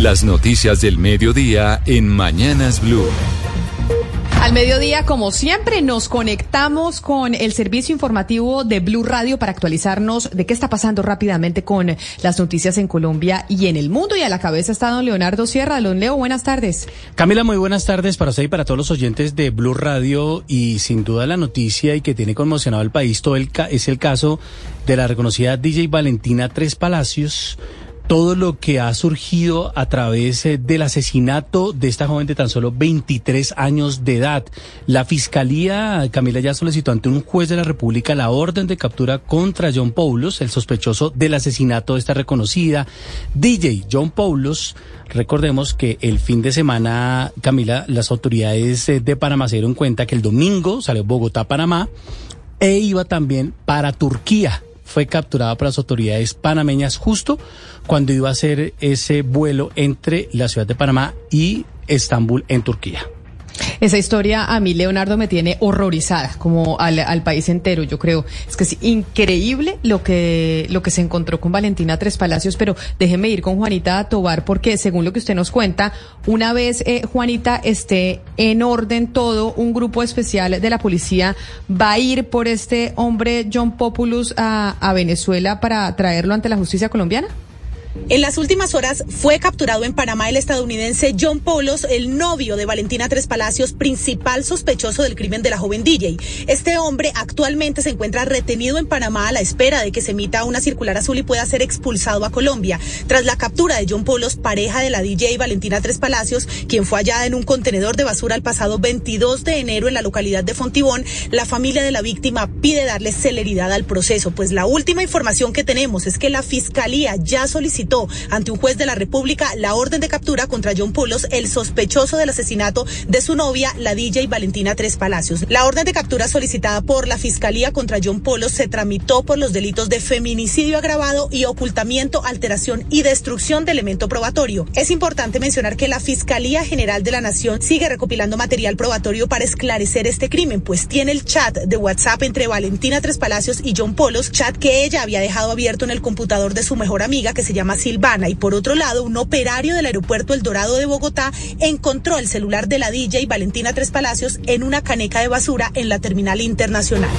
Las noticias del mediodía en Mañanas Blue. Al mediodía, como siempre, nos conectamos con el servicio informativo de Blue Radio para actualizarnos de qué está pasando rápidamente con las noticias en Colombia y en el mundo. Y a la cabeza está don Leonardo Sierra. Don Leo, buenas tardes. Camila, muy buenas tardes para usted y para todos los oyentes de Blue Radio. Y sin duda la noticia y que tiene conmocionado el país todo el es el caso de la reconocida DJ Valentina Tres Palacios todo lo que ha surgido a través eh, del asesinato de esta joven de tan solo 23 años de edad. La Fiscalía, Camila, ya solicitó ante un juez de la República la orden de captura contra John Paulos, el sospechoso del asesinato de esta reconocida DJ John Paulos. Recordemos que el fin de semana, Camila, las autoridades eh, de Panamá se dieron cuenta que el domingo salió Bogotá-Panamá e iba también para Turquía fue capturada por las autoridades panameñas justo cuando iba a hacer ese vuelo entre la ciudad de Panamá y Estambul en Turquía. Esa historia a mí, Leonardo, me tiene horrorizada, como al, país entero, yo creo. Es que es increíble lo que, lo que se encontró con Valentina Tres Palacios, pero déjeme ir con Juanita Tobar, porque según lo que usted nos cuenta, una vez eh, Juanita esté en orden todo, un grupo especial de la policía va a ir por este hombre John Populus a, a Venezuela para traerlo ante la justicia colombiana. En las últimas horas fue capturado en Panamá el estadounidense John Polos, el novio de Valentina Tres Palacios, principal sospechoso del crimen de la joven DJ. Este hombre actualmente se encuentra retenido en Panamá a la espera de que se emita una circular azul y pueda ser expulsado a Colombia. Tras la captura de John Polos, pareja de la DJ Valentina Tres Palacios, quien fue hallada en un contenedor de basura el pasado 22 de enero en la localidad de Fontibón, la familia de la víctima pide darle celeridad al proceso, pues la última información que tenemos es que la fiscalía ya solicitó ante un juez de la República la orden de captura contra John Pulos, el sospechoso del asesinato de su novia, la DJ Valentina Tres Palacios. La orden de captura solicitada por la Fiscalía contra John Polos se tramitó por los delitos de feminicidio agravado y ocultamiento, alteración y destrucción de elemento probatorio. Es importante mencionar que la Fiscalía General de la Nación sigue recopilando material probatorio para esclarecer este crimen, pues tiene el chat de WhatsApp entre Valentina Tres Palacios y John Polos, chat que ella había dejado abierto en el computador de su mejor amiga que se llama Silvana y por otro lado un operario del aeropuerto El Dorado de Bogotá encontró el celular de la DJ Valentina Tres Palacios en una caneca de basura en la terminal internacional.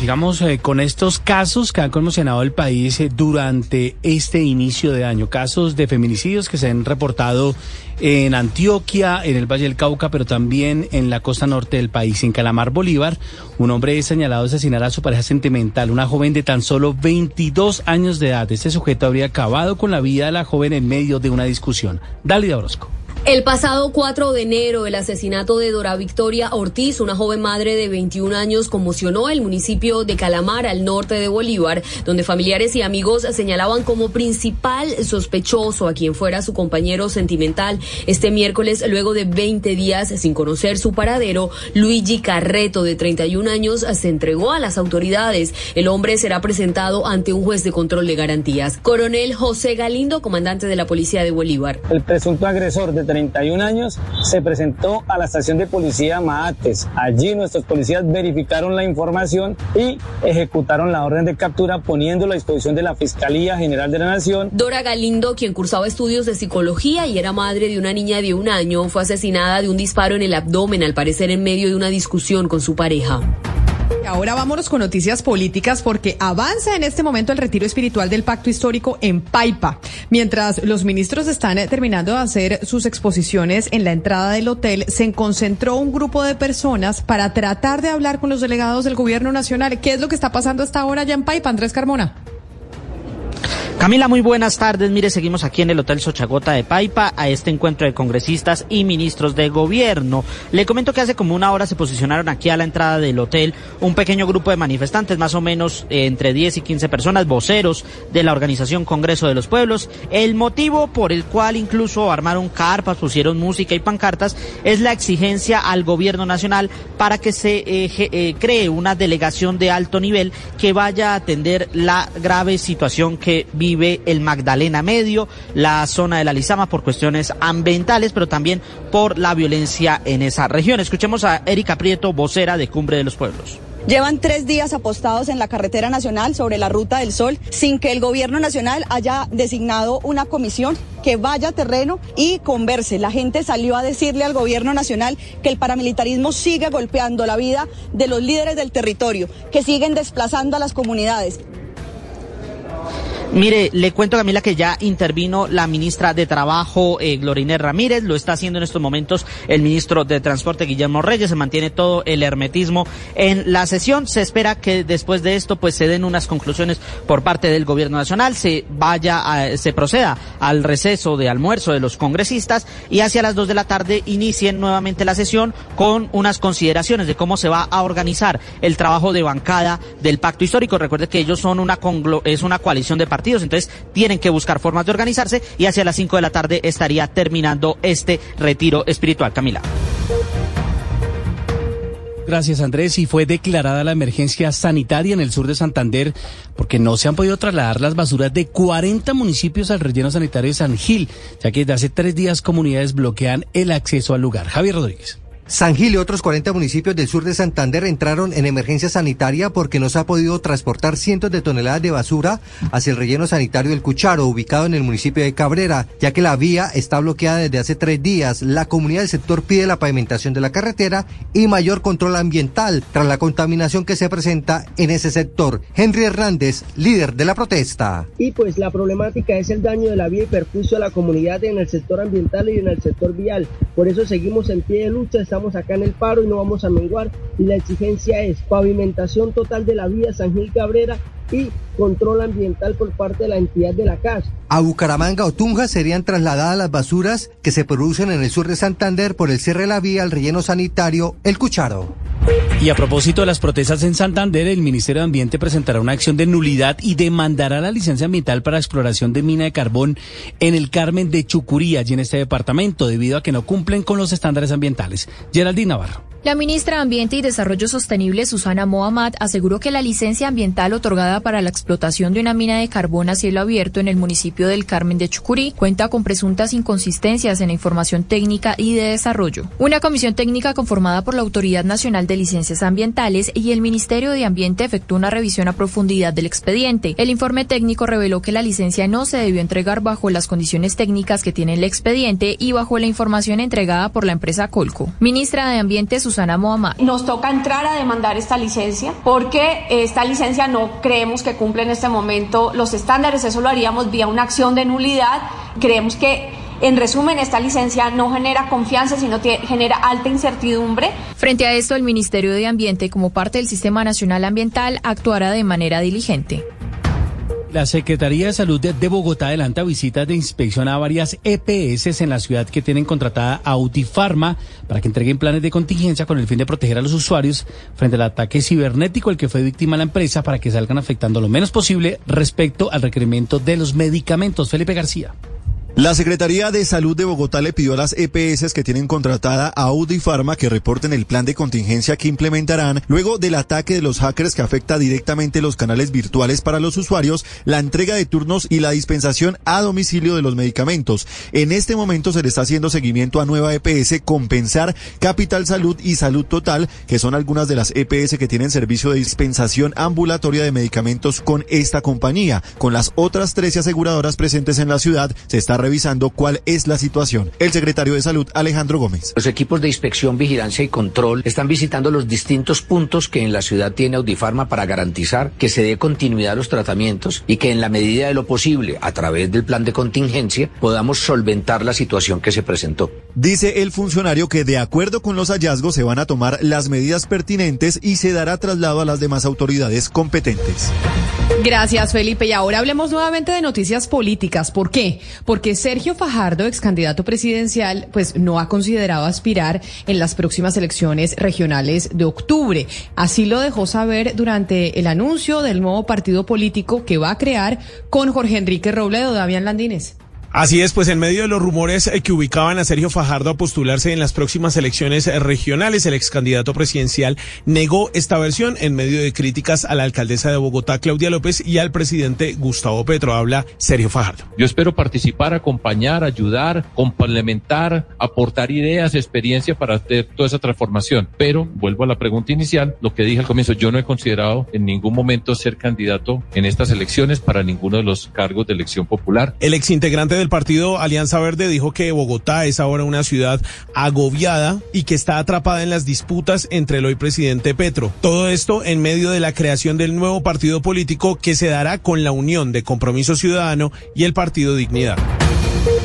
Sigamos eh, con estos casos que han conmocionado el país eh, durante este inicio de año, casos de feminicidios que se han reportado en Antioquia, en el Valle del Cauca, pero también en la costa norte del país. En Calamar, Bolívar, un hombre es señalado de asesinar a su pareja sentimental, una joven de tan solo 22 años de edad. Este sujeto habría acabado con la vida de la joven en medio de una discusión. Dalida Orozco. El pasado 4 de enero, el asesinato de Dora Victoria Ortiz, una joven madre de 21 años, conmocionó el municipio de Calamar, al norte de Bolívar, donde familiares y amigos señalaban como principal sospechoso a quien fuera su compañero sentimental. Este miércoles, luego de 20 días sin conocer su paradero, Luigi Carreto, de 31 años, se entregó a las autoridades. El hombre será presentado ante un juez de control de garantías. Coronel José Galindo, comandante de la Policía de Bolívar. El presunto agresor de 31 años, se presentó a la estación de policía Maates. Allí nuestros policías verificaron la información y ejecutaron la orden de captura poniéndolo a disposición de la Fiscalía General de la Nación. Dora Galindo, quien cursaba estudios de psicología y era madre de una niña de un año, fue asesinada de un disparo en el abdomen, al parecer en medio de una discusión con su pareja. Ahora vámonos con noticias políticas porque avanza en este momento el retiro espiritual del pacto histórico en Paipa. Mientras los ministros están eh, terminando de hacer sus exposiciones en la entrada del hotel, se concentró un grupo de personas para tratar de hablar con los delegados del gobierno nacional. ¿Qué es lo que está pasando hasta ahora ya en Paipa, Andrés Carmona? Camila, muy buenas tardes. Mire, seguimos aquí en el Hotel Sochagota de Paipa a este encuentro de congresistas y ministros de gobierno. Le comento que hace como una hora se posicionaron aquí a la entrada del hotel un pequeño grupo de manifestantes, más o menos eh, entre 10 y 15 personas, voceros de la organización Congreso de los Pueblos. El motivo por el cual incluso armaron carpas, pusieron música y pancartas es la exigencia al gobierno nacional para que se eh, eh, cree una delegación de alto nivel que vaya a atender la grave situación que vive el Magdalena Medio, la zona de la Lizama por cuestiones ambientales, pero también por la violencia en esa región. Escuchemos a Erika Prieto, vocera de Cumbre de los Pueblos. Llevan tres días apostados en la carretera nacional sobre la ruta del sol sin que el gobierno nacional haya designado una comisión que vaya a terreno y converse. La gente salió a decirle al gobierno nacional que el paramilitarismo sigue golpeando la vida de los líderes del territorio, que siguen desplazando a las comunidades. Mire, le cuento Camila que ya intervino la ministra de Trabajo, eh, Glorine Ramírez, lo está haciendo en estos momentos el ministro de Transporte, Guillermo Reyes, se mantiene todo el hermetismo en la sesión, se espera que después de esto pues se den unas conclusiones por parte del gobierno nacional, se vaya, a, se proceda al receso de almuerzo de los congresistas y hacia las dos de la tarde inicien nuevamente la sesión con unas consideraciones de cómo se va a organizar el trabajo de bancada del pacto histórico. Recuerde que ellos son una, es una coalición de entonces tienen que buscar formas de organizarse y hacia las 5 de la tarde estaría terminando este retiro espiritual. Camila. Gracias Andrés. Y fue declarada la emergencia sanitaria en el sur de Santander porque no se han podido trasladar las basuras de 40 municipios al relleno sanitario de San Gil, ya que desde hace tres días comunidades bloquean el acceso al lugar. Javier Rodríguez. San Gil y otros 40 municipios del sur de Santander entraron en emergencia sanitaria porque no se ha podido transportar cientos de toneladas de basura hacia el relleno sanitario del Cucharo, ubicado en el municipio de Cabrera, ya que la vía está bloqueada desde hace tres días. La comunidad del sector pide la pavimentación de la carretera y mayor control ambiental tras la contaminación que se presenta en ese sector. Henry Hernández, líder de la protesta. Y pues la problemática es el daño de la vía y perjuicio a la comunidad en el sector ambiental y en el sector vial. Por eso seguimos en pie de lucha acá en el paro y no vamos a menguar. Y la exigencia es pavimentación total de la vía San Gil Cabrera y control ambiental por parte de la entidad de la CAS. A Bucaramanga o Tunja serían trasladadas las basuras que se producen en el sur de Santander por el cierre de la vía al relleno sanitario El Cucharo. Y a propósito de las protestas en Santander, el Ministerio de Ambiente presentará una acción de nulidad y demandará la licencia ambiental para exploración de mina de carbón en el Carmen de Chucurí, allí en este departamento, debido a que no cumplen con los estándares ambientales. Geraldine Navarro. La ministra de Ambiente y Desarrollo Sostenible, Susana Mohamed, aseguró que la licencia ambiental otorgada para la explotación de una mina de carbón a cielo abierto en el municipio del Carmen de Chucurí cuenta con presuntas inconsistencias en la información técnica y de desarrollo. Una comisión técnica conformada por la Autoridad Nacional de Licencias Ambientales y el Ministerio de Ambiente efectuó una revisión a profundidad del expediente. El informe técnico reveló que la licencia no se debió entregar bajo las condiciones técnicas que tiene el expediente y bajo la información entregada por la empresa Colco. Ministra de Ambiente, Mohamed. Nos toca entrar a demandar esta licencia porque esta licencia no creemos que cumple en este momento los estándares, eso lo haríamos vía una acción de nulidad. Creemos que en resumen, esta licencia no genera confianza, sino genera alta incertidumbre. Frente a esto, el Ministerio de Ambiente, como parte del Sistema Nacional Ambiental, actuará de manera diligente. La Secretaría de Salud de, Bogotá adelanta visitas de inspección a varias EPS en la ciudad que tienen contratada Autifarma para que entreguen planes de contingencia con el fin de proteger a los usuarios frente al ataque cibernético al que fue víctima la empresa para que salgan afectando lo menos posible respecto al requerimiento de los medicamentos. Felipe García. La Secretaría de Salud de Bogotá le pidió a las EPS que tienen contratada a Audi Pharma que reporten el plan de contingencia que implementarán luego del ataque de los hackers que afecta directamente los canales virtuales para los usuarios, la entrega de turnos y la dispensación a domicilio de los medicamentos. En este momento se le está haciendo seguimiento a nueva EPS Compensar, Capital Salud y Salud Total, que son algunas de las EPS que tienen servicio de dispensación ambulatoria de medicamentos con esta compañía. Con las otras 13 aseguradoras presentes en la ciudad se está revisando cuál es la situación. El secretario de Salud, Alejandro Gómez. Los equipos de inspección, vigilancia y control están visitando los distintos puntos que en la ciudad tiene Audifarma para garantizar que se dé continuidad a los tratamientos y que en la medida de lo posible, a través del plan de contingencia, podamos solventar la situación que se presentó. Dice el funcionario que de acuerdo con los hallazgos se van a tomar las medidas pertinentes y se dará traslado a las demás autoridades competentes. Gracias, Felipe. Y ahora hablemos nuevamente de noticias políticas. ¿Por qué? Porque Sergio Fajardo, ex candidato presidencial, pues no ha considerado aspirar en las próximas elecciones regionales de octubre. Así lo dejó saber durante el anuncio del nuevo partido político que va a crear con Jorge Enrique Robledo, Damián Landines. Así es, pues en medio de los rumores eh, que ubicaban a Sergio Fajardo a postularse en las próximas elecciones eh, regionales, el ex candidato presidencial negó esta versión en medio de críticas a la alcaldesa de Bogotá, Claudia López, y al presidente Gustavo Petro. Habla Sergio Fajardo. Yo espero participar, acompañar, ayudar, complementar, aportar ideas, experiencia para hacer toda esa transformación. Pero vuelvo a la pregunta inicial, lo que dije al comienzo, yo no he considerado en ningún momento ser candidato en estas elecciones para ninguno de los cargos de elección popular. El ex integrante del partido Alianza Verde dijo que Bogotá es ahora una ciudad agobiada y que está atrapada en las disputas entre el hoy presidente Petro. Todo esto en medio de la creación del nuevo partido político que se dará con la unión de Compromiso Ciudadano y el Partido Dignidad.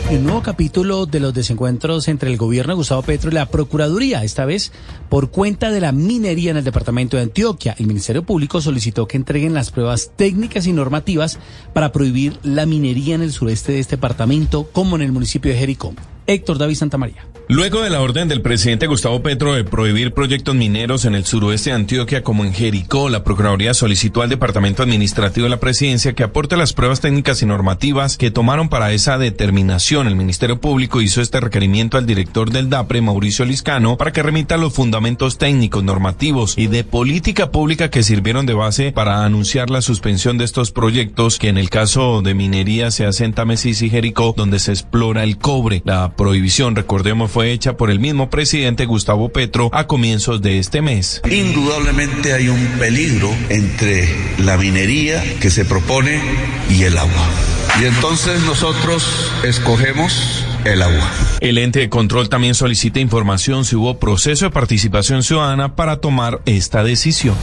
Un nuevo capítulo de los desencuentros entre el gobierno de Gustavo Petro y la Procuraduría, esta vez por cuenta de la minería en el departamento de Antioquia. El Ministerio Público solicitó que entreguen las pruebas técnicas y normativas para prohibir la minería en el sureste de este departamento, como en el municipio de Jericó. Héctor David Santamaría. Luego de la orden del presidente Gustavo Petro de prohibir proyectos mineros en el suroeste de Antioquia como en Jericó, la Procuraduría solicitó al Departamento Administrativo de la Presidencia que aporte las pruebas técnicas y normativas que tomaron para esa determinación. El Ministerio Público hizo este requerimiento al director del DAPRE, Mauricio Liscano, para que remita los fundamentos técnicos, normativos y de política pública que sirvieron de base para anunciar la suspensión de estos proyectos que en el caso de minería se hace en Tamesis y Jericó, donde se explora el cobre. La prohibición, recordemos, fue hecha por el mismo presidente Gustavo Petro a comienzos de este mes. Indudablemente hay un peligro entre la minería que se propone y el agua. Y entonces nosotros escogemos el agua. El ente de control también solicita información si hubo proceso de participación ciudadana para tomar esta decisión.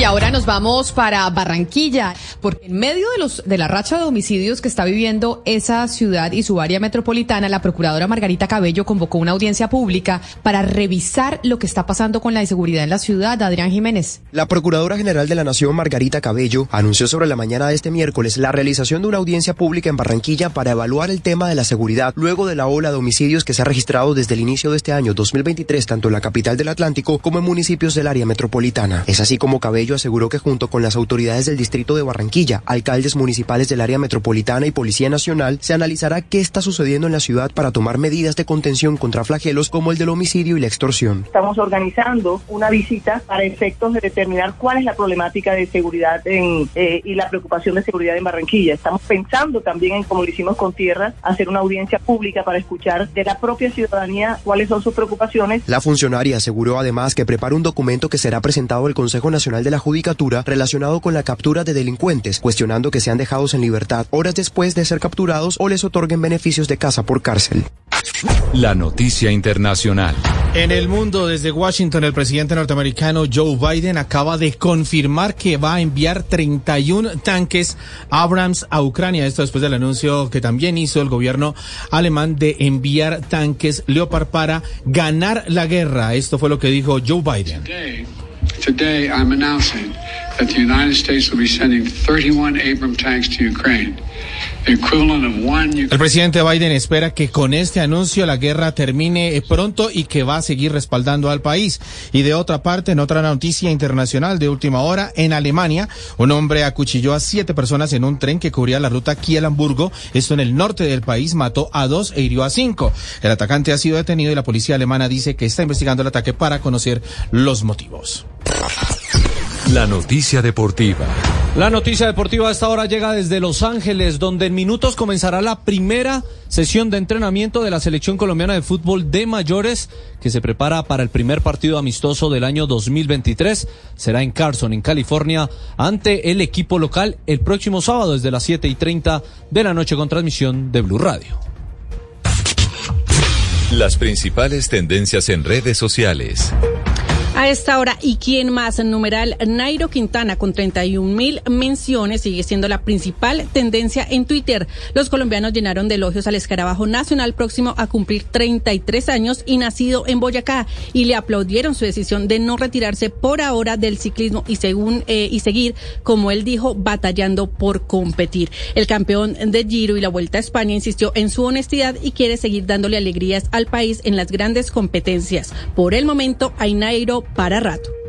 Y ahora nos vamos para Barranquilla, porque en medio de los de la racha de homicidios que está viviendo esa ciudad y su área metropolitana, la procuradora Margarita Cabello convocó una audiencia pública para revisar lo que está pasando con la inseguridad en la ciudad. Adrián Jiménez. La procuradora general de la Nación, Margarita Cabello, anunció sobre la mañana de este miércoles la realización de una audiencia pública en Barranquilla para evaluar el tema de la seguridad luego de la ola de homicidios que se ha registrado desde el inicio de este año 2023 tanto en la capital del Atlántico como en municipios del área metropolitana. Es así como Cabello aseguró que junto con las autoridades del distrito de Barranquilla, alcaldes municipales del área metropolitana y Policía Nacional, se analizará qué está sucediendo en la ciudad para tomar medidas de contención contra flagelos como el del homicidio y la extorsión. Estamos organizando una visita para efectos de determinar cuál es la problemática de seguridad en, eh, y la preocupación de seguridad en Barranquilla. Estamos pensando también en, como lo hicimos con Tierra, hacer una audiencia pública para escuchar de la propia ciudadanía cuáles son sus preocupaciones. La funcionaria aseguró además que prepara un documento que será presentado al Consejo Nacional de la Judicatura relacionado con la captura de delincuentes, cuestionando que sean dejados en libertad horas después de ser capturados o les otorguen beneficios de casa por cárcel. La noticia internacional. En el mundo, desde Washington, el presidente norteamericano Joe Biden acaba de confirmar que va a enviar 31 tanques Abrams a Ucrania. Esto después del anuncio que también hizo el gobierno alemán de enviar tanques Leopard para ganar la guerra. Esto fue lo que dijo Joe Biden. Today, I'm announcing that the United States will be sending 31 Abram tanks to Ukraine. El presidente Biden espera que con este anuncio la guerra termine pronto y que va a seguir respaldando al país. Y de otra parte, en otra noticia internacional de última hora, en Alemania, un hombre acuchilló a siete personas en un tren que cubría la ruta Kiel-Hamburgo. Esto en el norte del país, mató a dos e hirió a cinco. El atacante ha sido detenido y la policía alemana dice que está investigando el ataque para conocer los motivos. La noticia deportiva. La noticia deportiva a esta hora llega desde Los Ángeles, donde en minutos comenzará la primera sesión de entrenamiento de la selección colombiana de fútbol de mayores que se prepara para el primer partido amistoso del año 2023. Será en Carson, en California, ante el equipo local el próximo sábado desde las 7 y 30 de la noche con transmisión de Blue Radio. Las principales tendencias en redes sociales. A esta hora, ¿y quién más? Numeral Nairo Quintana con 31 mil menciones sigue siendo la principal tendencia en Twitter. Los colombianos llenaron de elogios al escarabajo nacional próximo a cumplir 33 años y nacido en Boyacá y le aplaudieron su decisión de no retirarse por ahora del ciclismo y, según, eh, y seguir, como él dijo, batallando por competir. El campeón de Giro y la Vuelta a España insistió en su honestidad y quiere seguir dándole alegrías al país en las grandes competencias. Por el momento, hay Nairo para rato.